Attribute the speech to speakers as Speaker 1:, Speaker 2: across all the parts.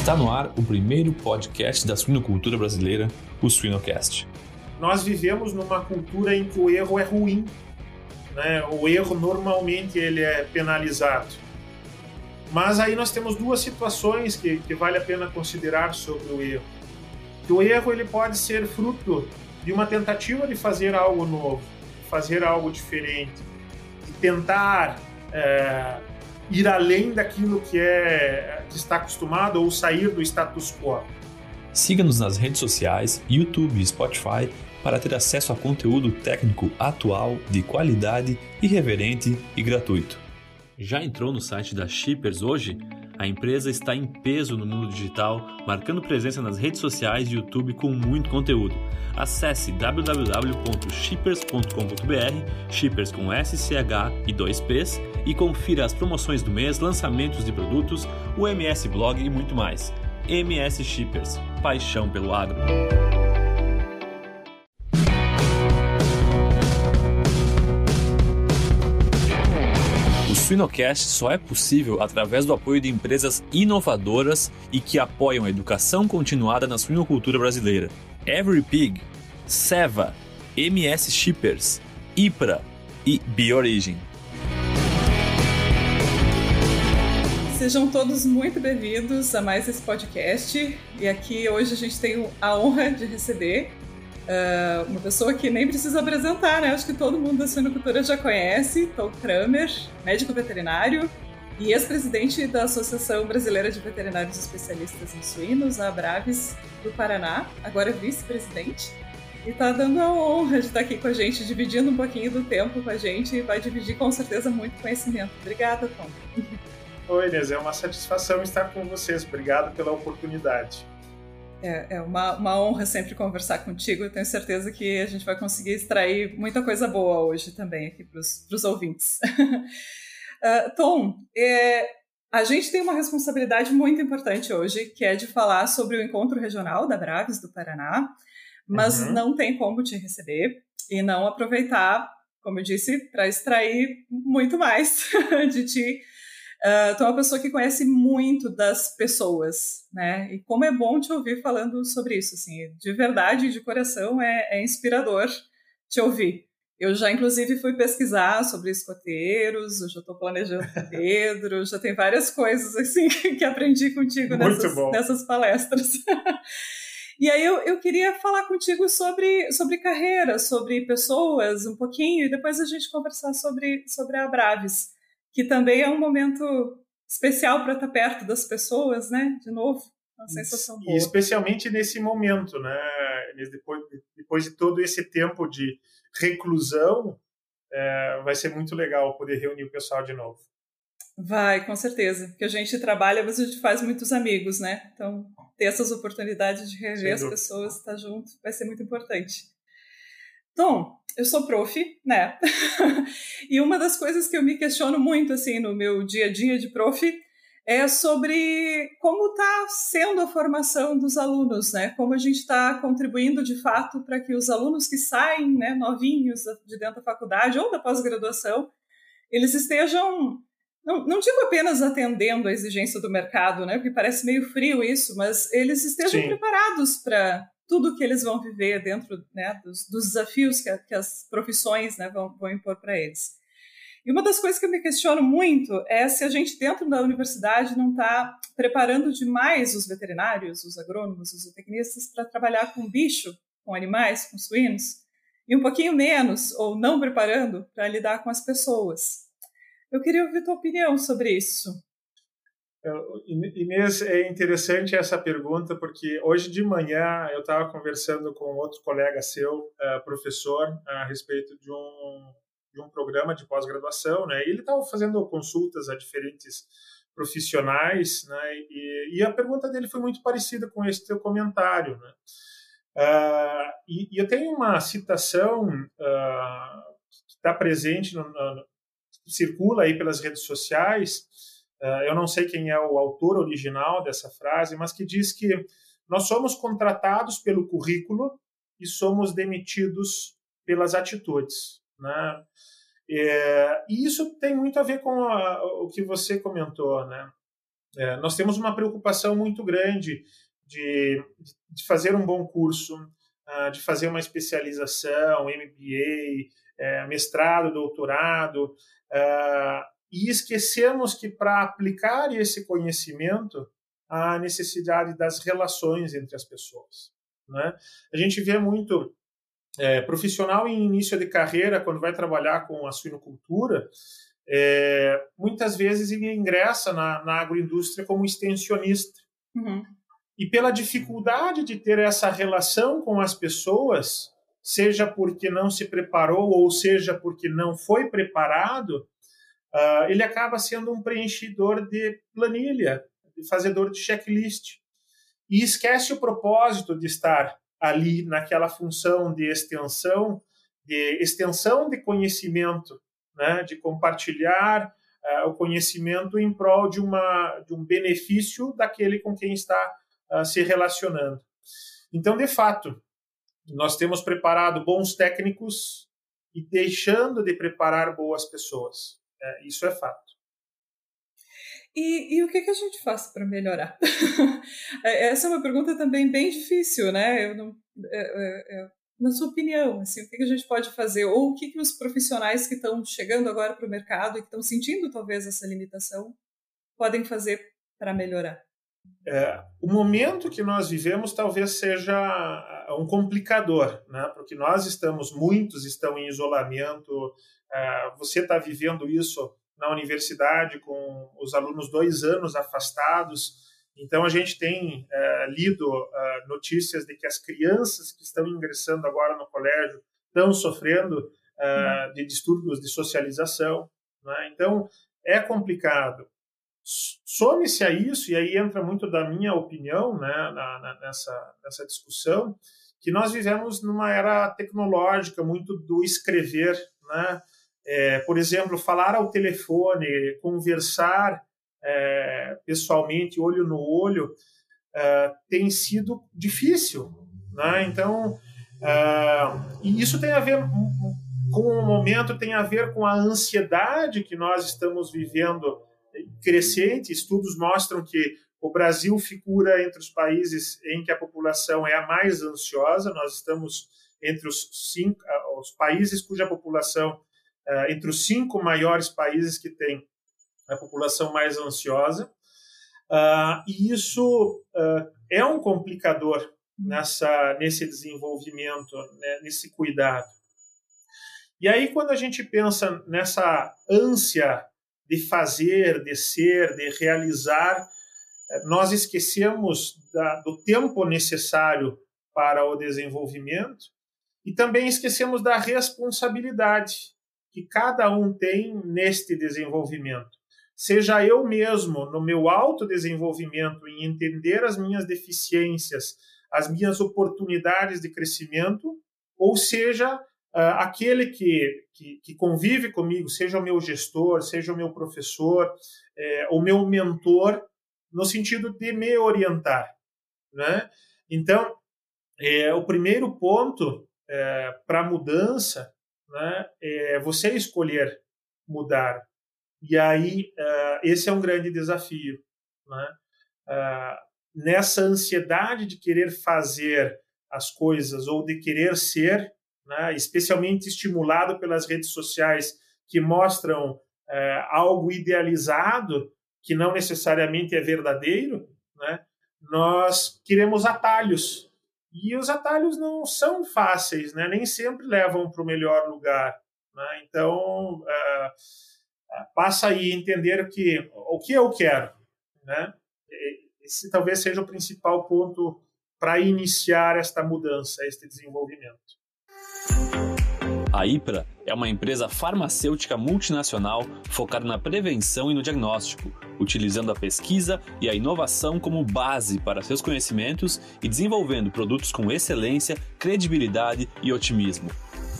Speaker 1: Está no ar o primeiro podcast da suinocultura brasileira, o Suinocast.
Speaker 2: Nós vivemos numa cultura em que o erro é ruim. Né? O erro normalmente ele é penalizado. Mas aí nós temos duas situações que, que vale a pena considerar sobre o erro. Que o erro ele pode ser fruto de uma tentativa de fazer algo novo, fazer algo diferente, de tentar é, ir além daquilo que é que está acostumado ou sair do status quo.
Speaker 1: Siga-nos nas redes sociais, YouTube e Spotify para ter acesso a conteúdo técnico atual, de qualidade, irreverente e gratuito. Já entrou no site da Shippers hoje? A empresa está em peso no mundo digital, marcando presença nas redes sociais e YouTube com muito conteúdo. Acesse www.shippers.com.br, shippers com SCH e 2Ps, e confira as promoções do mês, lançamentos de produtos, o MS Blog e muito mais. MS Shippers, paixão pelo agro. Suinocast só é possível através do apoio de empresas inovadoras e que apoiam a educação continuada na suinocultura brasileira. Every Pig, Seva, MS Shippers, IPRA e BioOrigin.
Speaker 3: Sejam todos muito bem-vindos a mais esse podcast. E aqui hoje a gente tem a honra de receber Uh, uma pessoa que nem precisa apresentar, né? Acho que todo mundo da suinocultura já conhece, Tom Kramer, médico veterinário e ex-presidente da Associação Brasileira de Veterinários Especialistas em Suínos, a Abraves do Paraná, agora vice-presidente. E está dando a honra de estar aqui com a gente, dividindo um pouquinho do tempo com a gente e vai dividir com certeza muito conhecimento. Obrigada, Tom.
Speaker 2: Oi, Inês, é uma satisfação estar com vocês. Obrigado pela oportunidade.
Speaker 3: É, é uma, uma, honra sempre conversar contigo. Eu tenho certeza que a gente vai conseguir extrair muita coisa boa hoje também aqui para os ouvintes. uh, Tom, é, a gente tem uma responsabilidade muito importante hoje, que é de falar sobre o encontro regional da Braves do Paraná, mas uhum. não tem como te receber e não aproveitar, como eu disse, para extrair muito mais de ti Uh, tu é uma pessoa que conhece muito das pessoas, né? E como é bom te ouvir falando sobre isso, assim, de verdade, de coração, é, é inspirador te ouvir. Eu já, inclusive, fui pesquisar sobre escoteiros, eu já estou planejando com Pedro, já tem várias coisas, assim, que aprendi contigo nessas, nessas palestras. E aí eu, eu queria falar contigo sobre, sobre carreira, sobre pessoas, um pouquinho, e depois a gente conversar sobre, sobre a Braves que também é um momento especial para estar tá perto das pessoas, né? De novo, uma sensação boa.
Speaker 2: E especialmente nesse momento, né? Depois, depois de todo esse tempo de reclusão, é, vai ser muito legal poder reunir o pessoal de novo.
Speaker 3: Vai, com certeza. Porque a gente trabalha, mas a gente faz muitos amigos, né? Então, ter essas oportunidades de rever as pessoas, estar junto, vai ser muito importante. Tom, eu sou prof, né? e uma das coisas que eu me questiono muito assim no meu dia a dia de prof é sobre como está sendo a formação dos alunos, né? Como a gente está contribuindo de fato para que os alunos que saem, né, novinhos de dentro da faculdade ou da pós-graduação, eles estejam não, não digo apenas atendendo a exigência do mercado, né? Porque parece meio frio isso, mas eles estejam Sim. preparados para tudo que eles vão viver dentro né, dos, dos, desafios que, que, as profissões né, vão, vão impor para eles. E uma das coisas que eu me questiono muito é se a gente, dentro da universidade, não está preparando demais os veterinários, os agrônomos, os zootecnistas para trabalhar com bicho, com animais, com suínos, e um pouquinho menos, ou não preparando, para lidar com as pessoas. Eu queria ouvir tua opinião sobre isso.
Speaker 2: Inês, é interessante essa pergunta, porque hoje de manhã eu estava conversando com outro colega seu, uh, professor, a respeito de um, de um programa de pós-graduação, né? E ele estava fazendo consultas a diferentes profissionais, né? E, e, a pergunta dele foi muito parecida com esse teu comentário, né? Uh, e, e, eu tenho uma citação uh, que está presente, no, no, circula aí pelas redes sociais, eu não sei quem é o autor original dessa frase, mas que diz que nós somos contratados pelo currículo e somos demitidos pelas atitudes. Né? É, e isso tem muito a ver com a, o que você comentou. Né? É, nós temos uma preocupação muito grande de, de fazer um bom curso, uh, de fazer uma especialização, MBA, é, mestrado, doutorado, uh, e esquecemos que para aplicar esse conhecimento há necessidade das relações entre as pessoas. Né? A gente vê muito é, profissional em início de carreira, quando vai trabalhar com a suinocultura, é, muitas vezes ele ingressa na, na agroindústria como extensionista. Uhum. E pela dificuldade de ter essa relação com as pessoas, seja porque não se preparou ou seja porque não foi preparado, uh, ele acaba sendo um preenchidor de planilha, de fazedor de checklist. E esquece o propósito de estar ali naquela função de extensão, de extensão de conhecimento, né, de compartilhar uh, o conhecimento em prol de, uma, de um benefício daquele com quem está uh, se relacionando. Então, de fato, nós temos preparado bons técnicos e deixando de preparar boas pessoas. É, isso é fato.
Speaker 3: E, e, o que, que a gente faz para melhorar? É, essa é uma pergunta também bem difícil, né? Eu não, é, é, na sua opinião, assim, o que, que a gente pode fazer? Ou o que, que os profissionais que estão chegando agora para o mercado e que estão sentindo talvez essa limitação podem fazer para melhorar?
Speaker 2: É, o momento que nós vivemos talvez seja um complicador, né? porque nós estamos, muitos estão em isolamento, você está vivendo isso na universidade com os alunos dois anos afastados, então a gente tem é, lido é, notícias de que as crianças que estão ingressando agora no colégio estão sofrendo é, uhum. de distúrbios de socialização, né? então é complicado. Some-se a isso, e aí entra muito da minha opinião né, na, na, nessa, nessa discussão, que nós vivemos numa era tecnológica, muito do escrever. Né? É, por exemplo, falar ao telefone, conversar é, pessoalmente, olho no olho, é, tem sido difícil. Né? Então, é, e isso tem a ver com o momento, tem a ver com a ansiedade que nós estamos vivendo crescente. Estudos mostram que o Brasil figura entre os países em que a população é a mais ansiosa. Nós estamos entre os cinco os países cuja população entre os cinco maiores países que têm a população mais ansiosa. Uh, e isso uh, é um complicador nessa, nesse desenvolvimento, né, nesse cuidado. E aí, quando a gente pensa nessa ânsia de fazer, de ser, de realizar, eh, nós esquecemos da, do tempo necessário para o desenvolvimento e também esquecemos da responsabilidade que cada um tem neste desenvolvimento. Seja eu mesmo, no meu autodesenvolvimento, em entender as minhas deficiências, as minhas oportunidades de crescimento, ou seja, uh, aquele que, que, que, convive comigo, seja o meu gestor, seja o meu professor, é, o meu mentor, no sentido de me orientar. Né? Então, é, o primeiro ponto é, para mudança né, é você escolher mudar. E aí, uh, esse é um grande desafio. Né? Uh, nessa ansiedade de querer fazer as coisas ou de querer ser, né, especialmente estimulado pelas redes sociais que mostram é, algo idealizado que não necessariamente é verdadeiro, né, nós queremos atalhos. E os atalhos não são fáceis, né, nem sempre levam para o melhor lugar. Né, então, é, passa aí entender que, o que eu quero. Né, esse talvez seja o principal ponto para iniciar esta mudança, este desenvolvimento.
Speaker 1: A IPRA é uma empresa farmacêutica multinacional focada na prevenção e no diagnóstico, utilizando a pesquisa e a inovação como base para seus conhecimentos e desenvolvendo produtos com excelência, credibilidade e otimismo.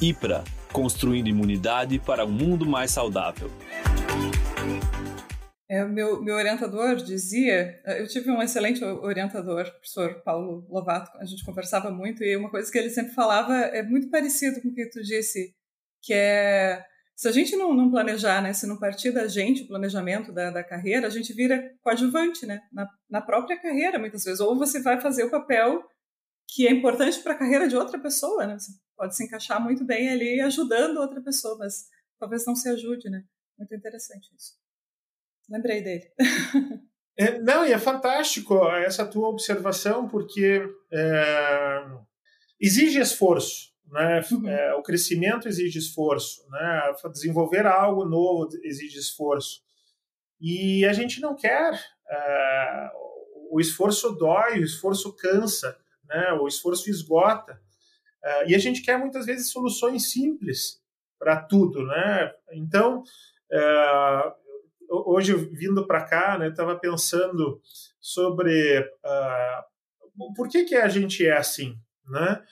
Speaker 1: IPRA construindo imunidade para um mundo mais saudável.
Speaker 3: É, meu, meu orientador dizia, eu tive um excelente orientador, o professor Paulo Lovato, a gente conversava muito, e uma coisa que ele sempre falava é muito parecido com o que tu disse, que é se a gente não, não, planejar, né, se não partir da gente o planejamento da, da carreira, a gente vira coadjuvante, né, na, na, própria carreira, muitas vezes. Ou você vai fazer o papel que é importante para a carreira de outra pessoa, né? Você pode se encaixar muito bem ali ajudando outra pessoa, mas talvez não se ajude, né? Muito interessante isso. Lembrei dele.
Speaker 2: É, não, e é fantástico essa tua observação, porque é, exige esforço. Né? Uhum. É, o crescimento exige esforço. Né? Desenvolver algo novo exige esforço. E a gente não quer. É, o esforço dói, o esforço cansa, né? o esforço esgota. É, e a gente quer muitas vezes soluções simples para tudo. Né? Então, é, hoje vindo para cá, né, estava pensando sobre uh, por que que a gente é assim, né?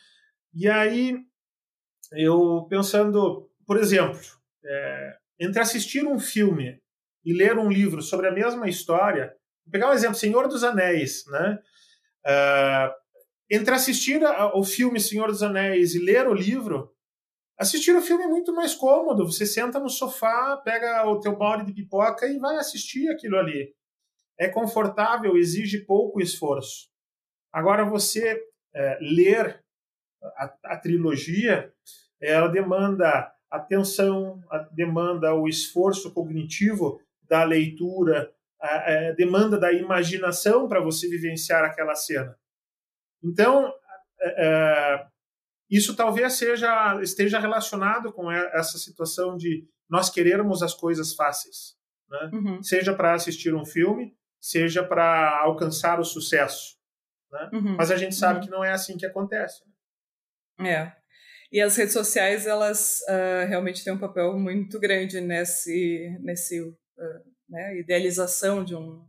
Speaker 2: E aí eu pensando, por exemplo, é, entre assistir um filme e ler um livro sobre a mesma história, vou pegar um exemplo, Senhor dos Anéis, né? Uh, entre assistir o filme Senhor dos Anéis e ler o livro, Assistir o filme é muito mais cômodo. Você senta no sofá, pega o teu balde de pipoca e vai assistir aquilo ali. É confortável, exige pouco esforço. Agora, você é, ler a, a, trilogia, ela demanda atenção, demanda o esforço cognitivo da leitura, a, a demanda da imaginação para você vivenciar aquela cena. Então, é, é isso talvez seja esteja relacionado com essa situação de nós querermos as coisas fáceis, né? uhum. seja para assistir um filme, seja para alcançar o sucesso. Né? Uhum. Mas a gente sabe uhum. que não é assim que acontece.
Speaker 3: Né? É. E as redes sociais, elas uh, realmente têm um papel muito grande nesse, nesse uh, né, idealização de um,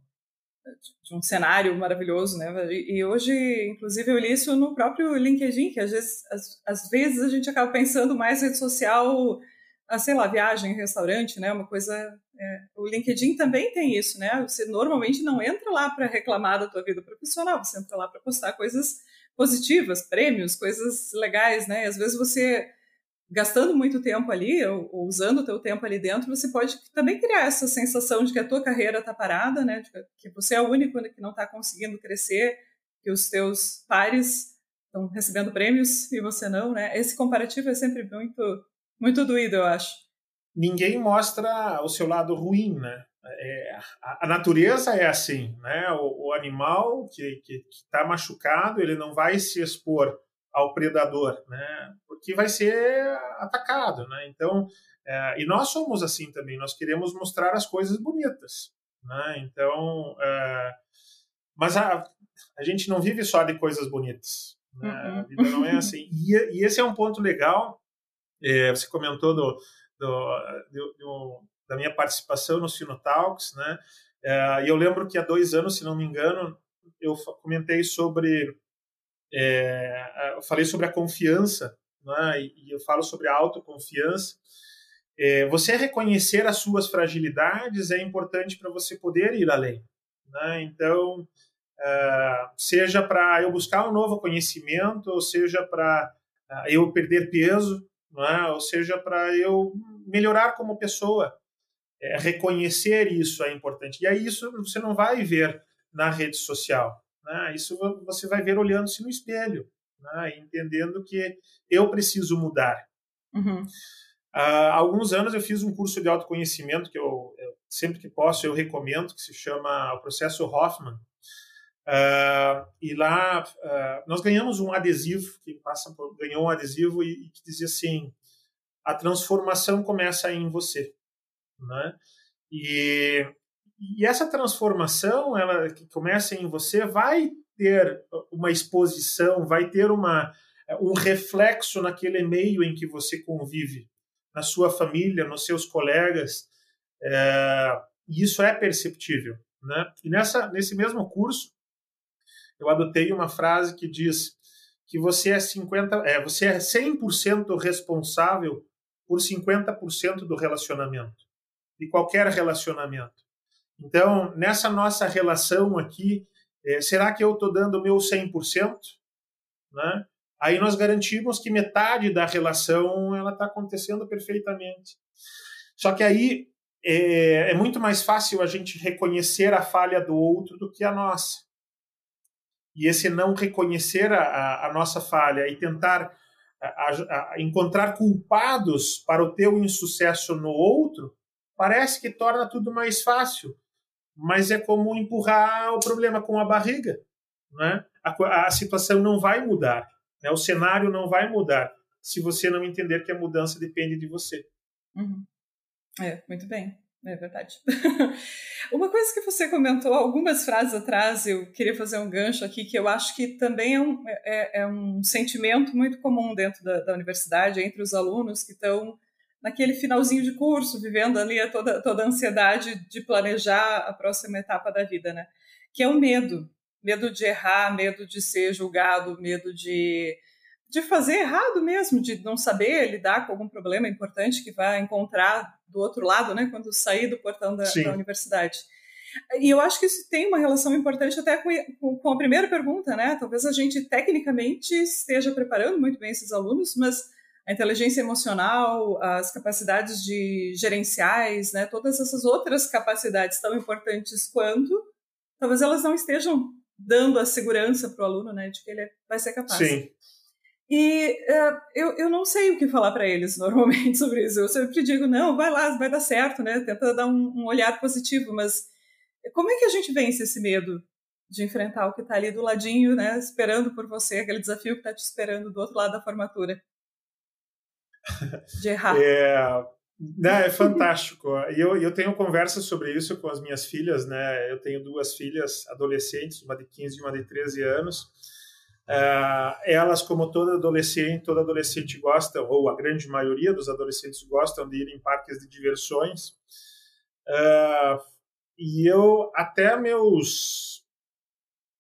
Speaker 3: de um cenário maravilhoso, né? E hoje, inclusive, eu li isso no próprio LinkedIn, que às vezes, às, às vezes a gente acaba pensando mais rede social, a, sei lá, viagem, restaurante, né? Uma coisa. É, o LinkedIn também tem isso, né? Você normalmente não entra lá para reclamar da tua vida profissional, você entra lá para postar coisas positivas, prêmios, coisas legais, né? E às vezes você gastando muito tempo ali, ou, ou usando o teu tempo ali dentro, você pode também criar essa sensação de que a tua carreira está parada, né? De que você é o único que não está conseguindo crescer, que os teus pares estão recebendo prêmios e você não, né? Esse comparativo é sempre muito, muito doído, eu acho.
Speaker 2: Ninguém mostra o seu lado ruim, né? É, a, a, natureza é assim, né? O, o animal que está machucado, ele não vai se expor ao predador, né? Porque vai ser atacado, né? Então, é, e nós somos assim também. Nós queremos mostrar as coisas bonitas, né? Então, é, mas a, a gente não vive só de coisas bonitas. Né? Uhum. A vida não é assim. E, e esse é um ponto legal. É, você comentou do, do, do, do, da minha participação no Sinotalks, né? É, e eu lembro que há dois anos, se não me engano, eu comentei sobre é, eu falei sobre a confiança, né, e eu falo sobre a autoconfiança. É, você reconhecer as suas fragilidades é importante para você poder ir além. Né? Então, é, seja para eu buscar um novo conhecimento, ou seja para é, eu perder peso, né? ou seja para eu melhorar como pessoa. É, reconhecer isso é importante. E aí isso você não vai ver na rede social. Né? Isso você vai ver olhando-se no espelho, né? entendendo que eu preciso mudar.
Speaker 3: Uhum.
Speaker 2: Há alguns anos eu fiz um curso de autoconhecimento que eu, eu sempre que posso eu recomendo, que se chama o processo Hoffman. Uh, e lá uh, nós ganhamos um adesivo que passa por, ganhou um adesivo e, e, que dizia assim: a transformação começa em você, né? E e essa transformação, ela que começa em você, vai ter uma exposição, vai ter uma, um reflexo naquele meio em que você convive, na sua família, nos seus colegas. É, e isso é perceptível. Né? E nessa, nesse mesmo curso, eu adotei uma frase que diz que você é 50, é, você é 100% responsável por 50% do relacionamento, de qualquer relacionamento. Então, nessa nossa relação aqui, é, será que eu estou dando o meu 100%? Né? Aí nós garantimos que metade da relação ela está acontecendo perfeitamente. Só que aí é, é, muito mais fácil a gente reconhecer a falha do outro do que a nossa. E esse não reconhecer a, a nossa falha e tentar a, a encontrar culpados para o teu insucesso no outro, parece que torna tudo mais fácil. Mas é como empurrar o problema com a barriga. Né? A, a situação não vai mudar, né? o cenário não vai mudar se você não entender que a mudança depende de você.
Speaker 3: Uhum. É, muito bem. É verdade. Uma coisa que você comentou algumas frases atrás, eu queria fazer um gancho aqui, que eu acho que também é um, é, é um sentimento muito comum dentro da, da, universidade, entre os alunos que estão naquele finalzinho de curso, vivendo ali toda, toda a ansiedade de planejar a próxima etapa da vida, né? Que é o medo. Medo de errar, medo de ser julgado, medo de de fazer errado mesmo, de não saber lidar com algum problema importante que vai encontrar do outro lado, né, quando sair do portão da, da universidade. E eu acho que isso tem uma relação importante até com, com, a primeira pergunta, né? Talvez a gente tecnicamente esteja preparando muito bem esses alunos, mas a inteligência emocional, as capacidades de gerenciais, né? Todas essas outras capacidades tão importantes quanto, talvez elas não estejam dando a segurança para o aluno, né? De que ele vai ser capaz.
Speaker 2: Sim.
Speaker 3: E uh, eu, eu não sei o que falar para eles normalmente sobre isso. Eu sempre digo, não, vai lá, vai dar certo, né? Tenta dar um, um olhar positivo, mas como é que a gente vence esse medo de enfrentar o que está ali do ladinho, né? Esperando por você, aquele desafio que está te esperando do outro lado da formatura? De errar.
Speaker 2: É, né, é fantástico. E eu, eu tenho conversas sobre isso com as minhas filhas, né? Eu tenho duas filhas adolescentes, uma de 15 e uma de 13 anos. Uh, elas, como toda adolescente, toda adolescente gosta, ou a grande maioria dos adolescentes gostam de ir em parques de diversões. Uh, e eu, até meus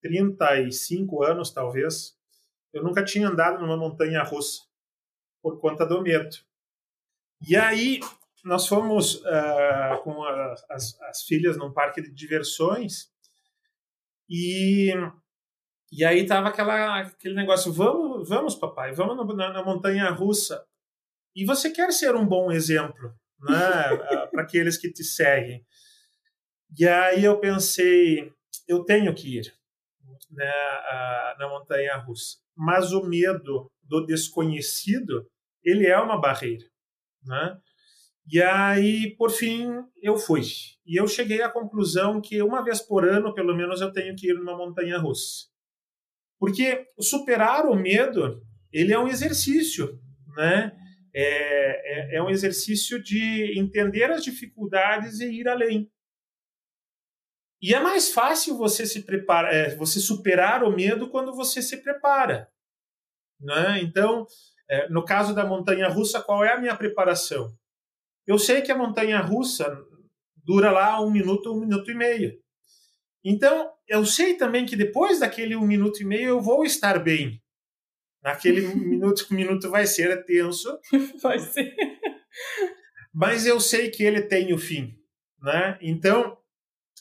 Speaker 2: 35 anos, talvez, eu nunca tinha andado numa montanha russa, por conta do medo. E aí, nós fomos uh, com a, as, as filhas num parque de diversões e e aí tava aquela, aquele negócio, vamos, vamos papai, vamos na, na montanha russa. E você quer ser um bom exemplo, né, para aqueles que te seguem. E aí eu pensei, eu tenho que ir né, na montanha russa. Mas o medo do desconhecido, ele é uma barreira, né? E aí, por fim, eu fui. E eu cheguei à conclusão que uma vez por ano, pelo menos, eu tenho que ir numa montanha russa. Porque superar o medo, ele é um exercício, né? É, é, é um exercício de entender as dificuldades e ir além. E é mais fácil você se preparar, é, você superar o medo quando você se prepara. Né? Então, é, no caso da montanha russa, qual é a minha preparação? Eu sei que a montanha russa dura lá um minuto, um minuto e meio. Então, eu sei também que depois daquele um minuto e meio eu vou estar bem. Naquele minuto, um minuto vai ser tenso.
Speaker 3: Vai ser.
Speaker 2: Mas eu sei que ele tem o fim. Né? Então,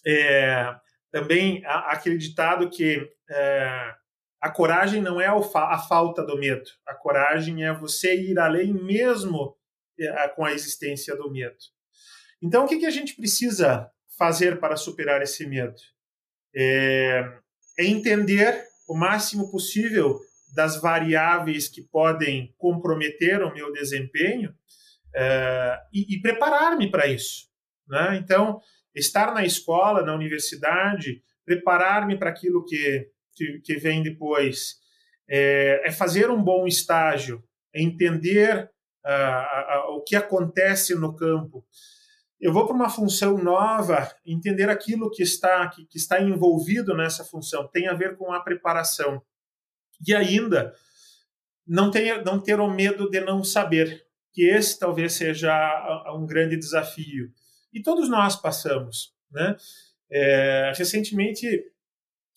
Speaker 2: é, também há aquele ditado que é, a coragem não é a falta do medo. A coragem é você ir além mesmo é, com a existência do medo. Então, o que, que a gente precisa fazer para superar esse medo? é, é entender o máximo possível das variáveis que podem comprometer o meu desempenho é, e, preparar-me para isso. Né? Então, estar na escola, na universidade, preparar-me para aquilo que, que, que, vem depois, é, é, fazer um bom estágio, é entender uh, o que acontece no campo, eu vou para uma função nova, entender aquilo que está que, que, está envolvido nessa função, tem a ver com a preparação. E ainda não ter, não ter o medo de não saber, que esse talvez seja um grande desafio. E todos nós passamos. Né? É, recentemente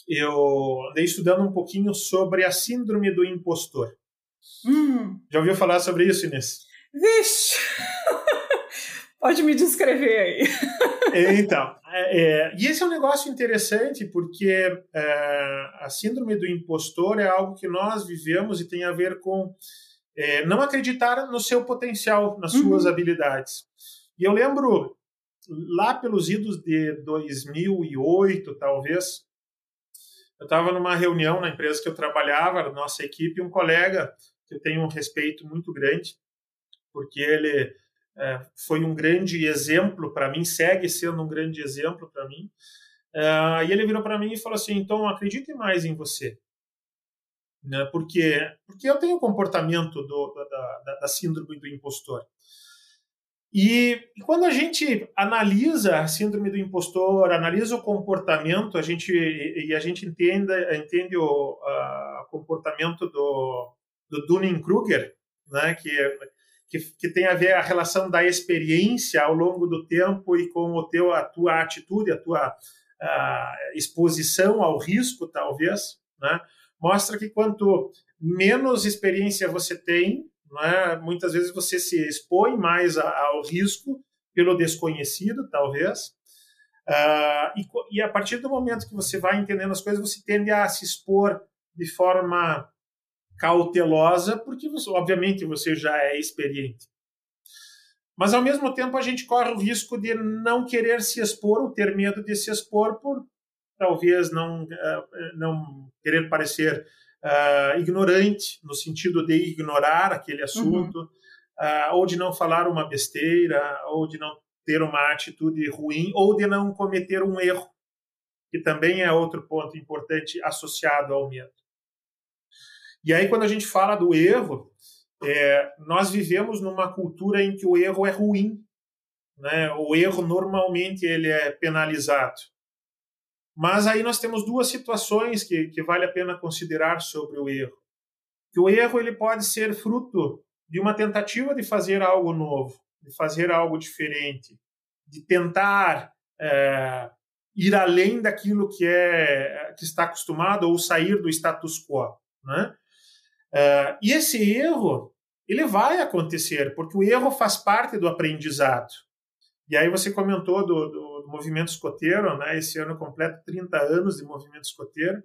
Speaker 2: eu andei estudando um pouquinho sobre a síndrome do impostor.
Speaker 3: Hum.
Speaker 2: Já ouviu falar sobre isso, Inês?
Speaker 3: Vixe! Pode me descrever aí.
Speaker 2: É, então, é, é, e esse é um negócio interessante porque é, a síndrome do impostor é algo que nós vivemos e tem a ver com é, não acreditar no seu potencial, nas suas uhum. habilidades. E eu lembro, lá pelos idos de 2008, talvez, eu estava numa reunião na empresa que eu trabalhava, nossa equipe, um colega que eu tenho um respeito muito grande, porque ele é, foi um grande exemplo para mim, segue sendo um grande exemplo para mim. É, e ele virou para mim e falou assim: então acredite mais em você. Né? Porque, porque eu tenho o comportamento do, da, da, da síndrome do impostor. E, e, quando a gente analisa a síndrome do impostor, analisa o comportamento, a gente e a gente entende, entende o a, comportamento do, do Dunning-Kruger, né, que, que, que tem a ver a relação da experiência ao longo do tempo e com o teu a tua atitude, a tua a exposição ao risco, talvez, né, mostra que quanto menos experiência você tem, é? Muitas vezes você se expõe mais ao risco pelo desconhecido, talvez. Uh, e, e, a partir do momento que você vai entendendo as coisas, você tende a se expor de forma cautelosa, porque você, obviamente você já é experiente. Mas ao mesmo tempo a gente corre o risco de não querer se expor ou ter medo de se expor por talvez não uh, não querer parecer uh, ignorante, no sentido de ignorar aquele assunto, uhum. uh, ou de não falar uma besteira, ou de não ter uma atitude ruim, ou de não cometer um erro, que também é outro ponto importante associado ao medo. E aí, quando a gente fala do erro, é, nós vivemos numa cultura em que o erro é ruim. Né? O erro, normalmente, ele é penalizado. Mas aí nós temos duas situações que, que vale a pena considerar sobre o erro. Que o erro ele pode ser fruto de uma tentativa de fazer algo novo, de fazer algo diferente, de tentar é, ir além daquilo que é que está acostumado ou sair do status quo, né? É, e esse erro ele vai acontecer porque o erro faz parte do aprendizado. E aí você comentou do, do, movimento escoteiro, né? Esse ano completo 30 anos de movimento escoteiro.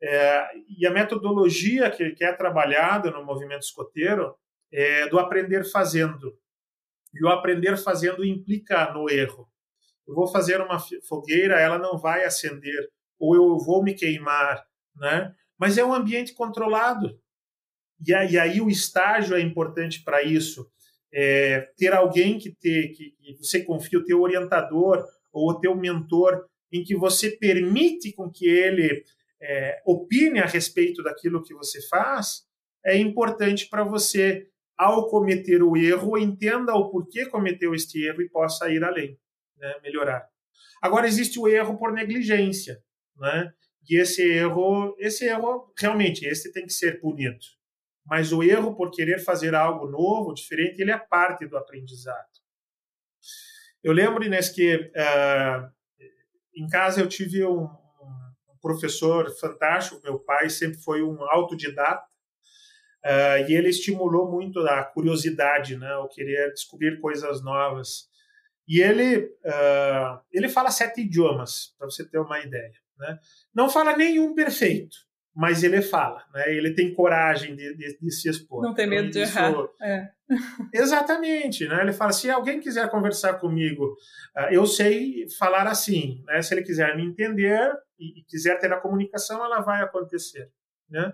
Speaker 2: É, e a metodologia que, que é trabalhada no movimento escoteiro é do aprender fazendo. E o aprender fazendo implica no erro. Eu vou fazer uma fogueira, ela não vai acender, ou eu vou me queimar, né? Mas é um ambiente controlado. E aí o estágio é importante para isso é, ter alguém que, te, que, que você confia, o teu orientador ou o teu mentor, em que você permite com que ele é, opine a respeito daquilo que você faz, é importante para você, ao cometer o erro, entenda o porquê cometeu este erro e possa ir além, né, melhorar. Agora existe o erro por negligência, né? E esse erro, esse erro realmente, esse tem que ser punido mas o erro por querer fazer algo novo, diferente, ele é parte do aprendizado. Eu lembro, Inês, que uh, em casa eu tive um, um, professor fantástico, meu pai sempre foi um autodidata, uh, e ele estimulou muito a curiosidade, né, o querer descobrir coisas novas. E ele, uh, ele fala sete idiomas, para você ter uma ideia. Né? Não fala nenhum perfeito, mas ele fala, né? Ele tem coragem de, de, de se expor.
Speaker 3: Não tem medo então, de errar. É.
Speaker 2: Exatamente, né? Ele fala: se alguém quiser conversar comigo, uh, eu sei falar assim, né? Se ele quiser me entender e, quiser ter a comunicação, ela vai acontecer, né?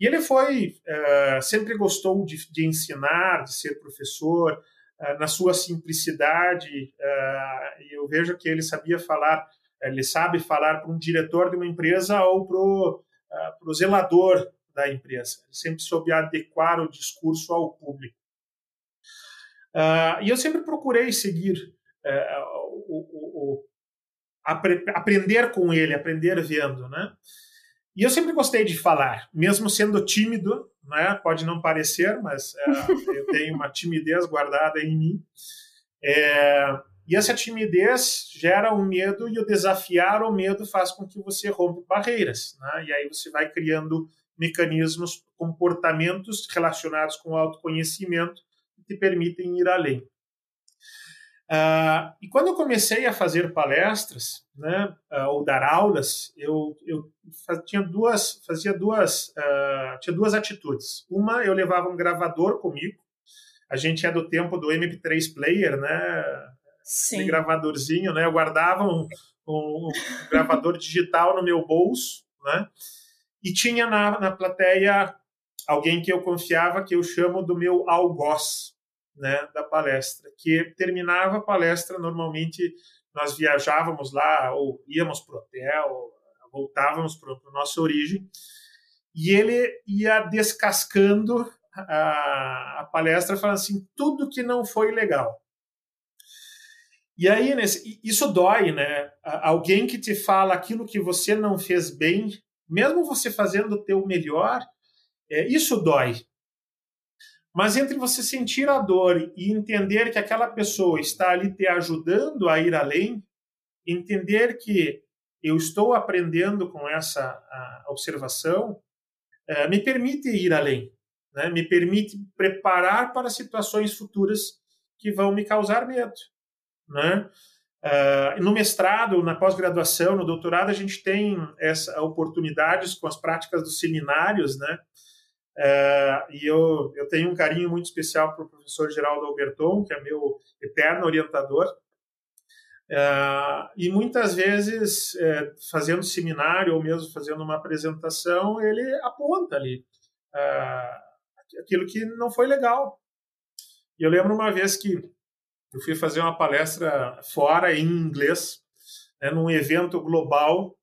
Speaker 2: E ele foi uh, sempre gostou de, de, ensinar, de ser professor, uh, na sua simplicidade. eu vejo que ele sabia falar, ele sabe falar para um diretor de uma empresa ou para uh, para o zelador da empresa. Ele sempre soube adequar o discurso ao público. Uh, e eu sempre procurei seguir uh, o, o, o apre, aprender com ele, aprender vendo, né? E eu sempre gostei de falar, mesmo sendo tímido, né? Pode não parecer, mas eu tenho uma timidez guardada em mim. É, e essa timidez gera um medo e o desafiar o medo faz com que você rompa barreiras, né? E aí você vai criando mecanismos, comportamentos relacionados com o autoconhecimento que te permitem ir além. Uh, e quando eu comecei a fazer palestras, né, uh, ou dar aulas, eu, eu tinha duas, fazia duas, uh, tinha duas atitudes. Uma, eu levava um gravador comigo, a gente é do tempo do MP3 player, né? Sim. gravadorzinho, né? Eu guardava um, um, gravador digital no meu bolso, né? E tinha na, na plateia alguém que eu confiava, que eu chamo do meu algoz, né? Da palestra, que terminava a palestra normalmente nós viajávamos lá ou íamos para o hotel, voltávamos para a nossa origem e ele ia descascando a, a palestra falando assim tudo que não foi legal e aí, isso dói, né? Alguém que te fala aquilo que você não fez bem, mesmo você fazendo o teu melhor, é, isso dói. Mas entre você sentir a dor e entender que aquela pessoa está ali te ajudando a ir além, entender que eu estou aprendendo com essa observação, é, me permite ir além, né? me permite preparar para situações futuras que vão me causar medo né? Uh, no mestrado, na pós-graduação, no doutorado, a gente tem essa oportunidades com as práticas dos seminários, né? Uh, e eu, eu tenho um carinho muito especial para o professor Geraldo Alberton, que é meu eterno orientador. Uh, e muitas vezes, é, fazendo seminário ou mesmo fazendo uma apresentação, ele aponta ali aquilo que não foi legal. E eu lembro uma vez que eu fui fazer uma palestra fora em inglês, né, num evento global,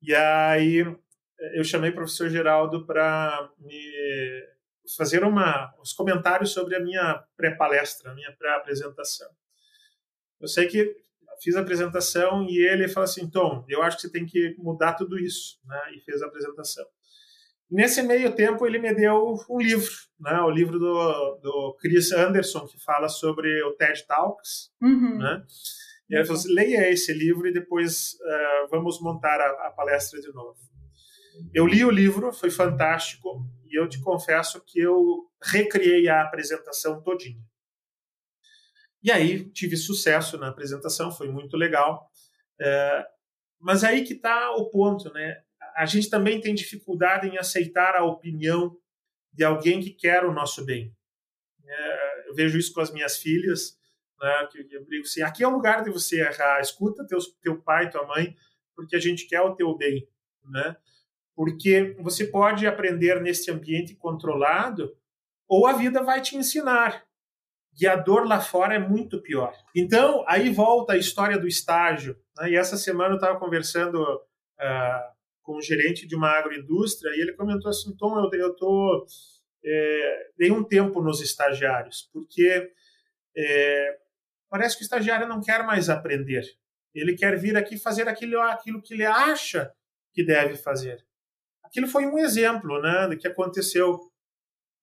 Speaker 2: e aí eh, eu chamei o professor Geraldo para me fazer uma, uns comentários sobre a minha pré-palestra, a minha pré-apresentação. Eu sei que fiz a apresentação e ele falou assim, Tom, eu acho que você tem que mudar tudo isso, né? E fez a apresentação. Nesse meio tempo, ele me deu um livro, né? o livro do, do Chris Anderson, que fala sobre o TED Talks. Uhum. Né? E ele falou assim, leia esse livro e depois uh, vamos montar a, a, palestra de novo. Eu li o livro, foi fantástico, e eu te confesso que eu recriei a apresentação todinha. E aí tive sucesso na apresentação, foi muito legal. Uh, mas aí que está o ponto, né? A gente também tem dificuldade em aceitar a opinião de alguém que quer o nosso bem. É, eu vejo isso com as minhas filhas, né, que eu brigo assim, aqui é o lugar de você errar, escuta teus, teu pai, tua mãe, porque a gente quer o teu bem, né? Porque você pode aprender nesse ambiente controlado ou a vida vai te ensinar. E a dor lá fora é muito pior. Então, aí volta a história do estágio. Né? E essa semana eu estava conversando uh, com o gerente de uma agroindústria e ele comentou assim, Tom, eu, eu tô é, dei um tempo nos estagiários porque é, parece que o estagiário não quer mais aprender. Ele quer vir aqui fazer aquilo, aquilo que ele acha que deve fazer. Aquilo foi um exemplo, né, do que aconteceu.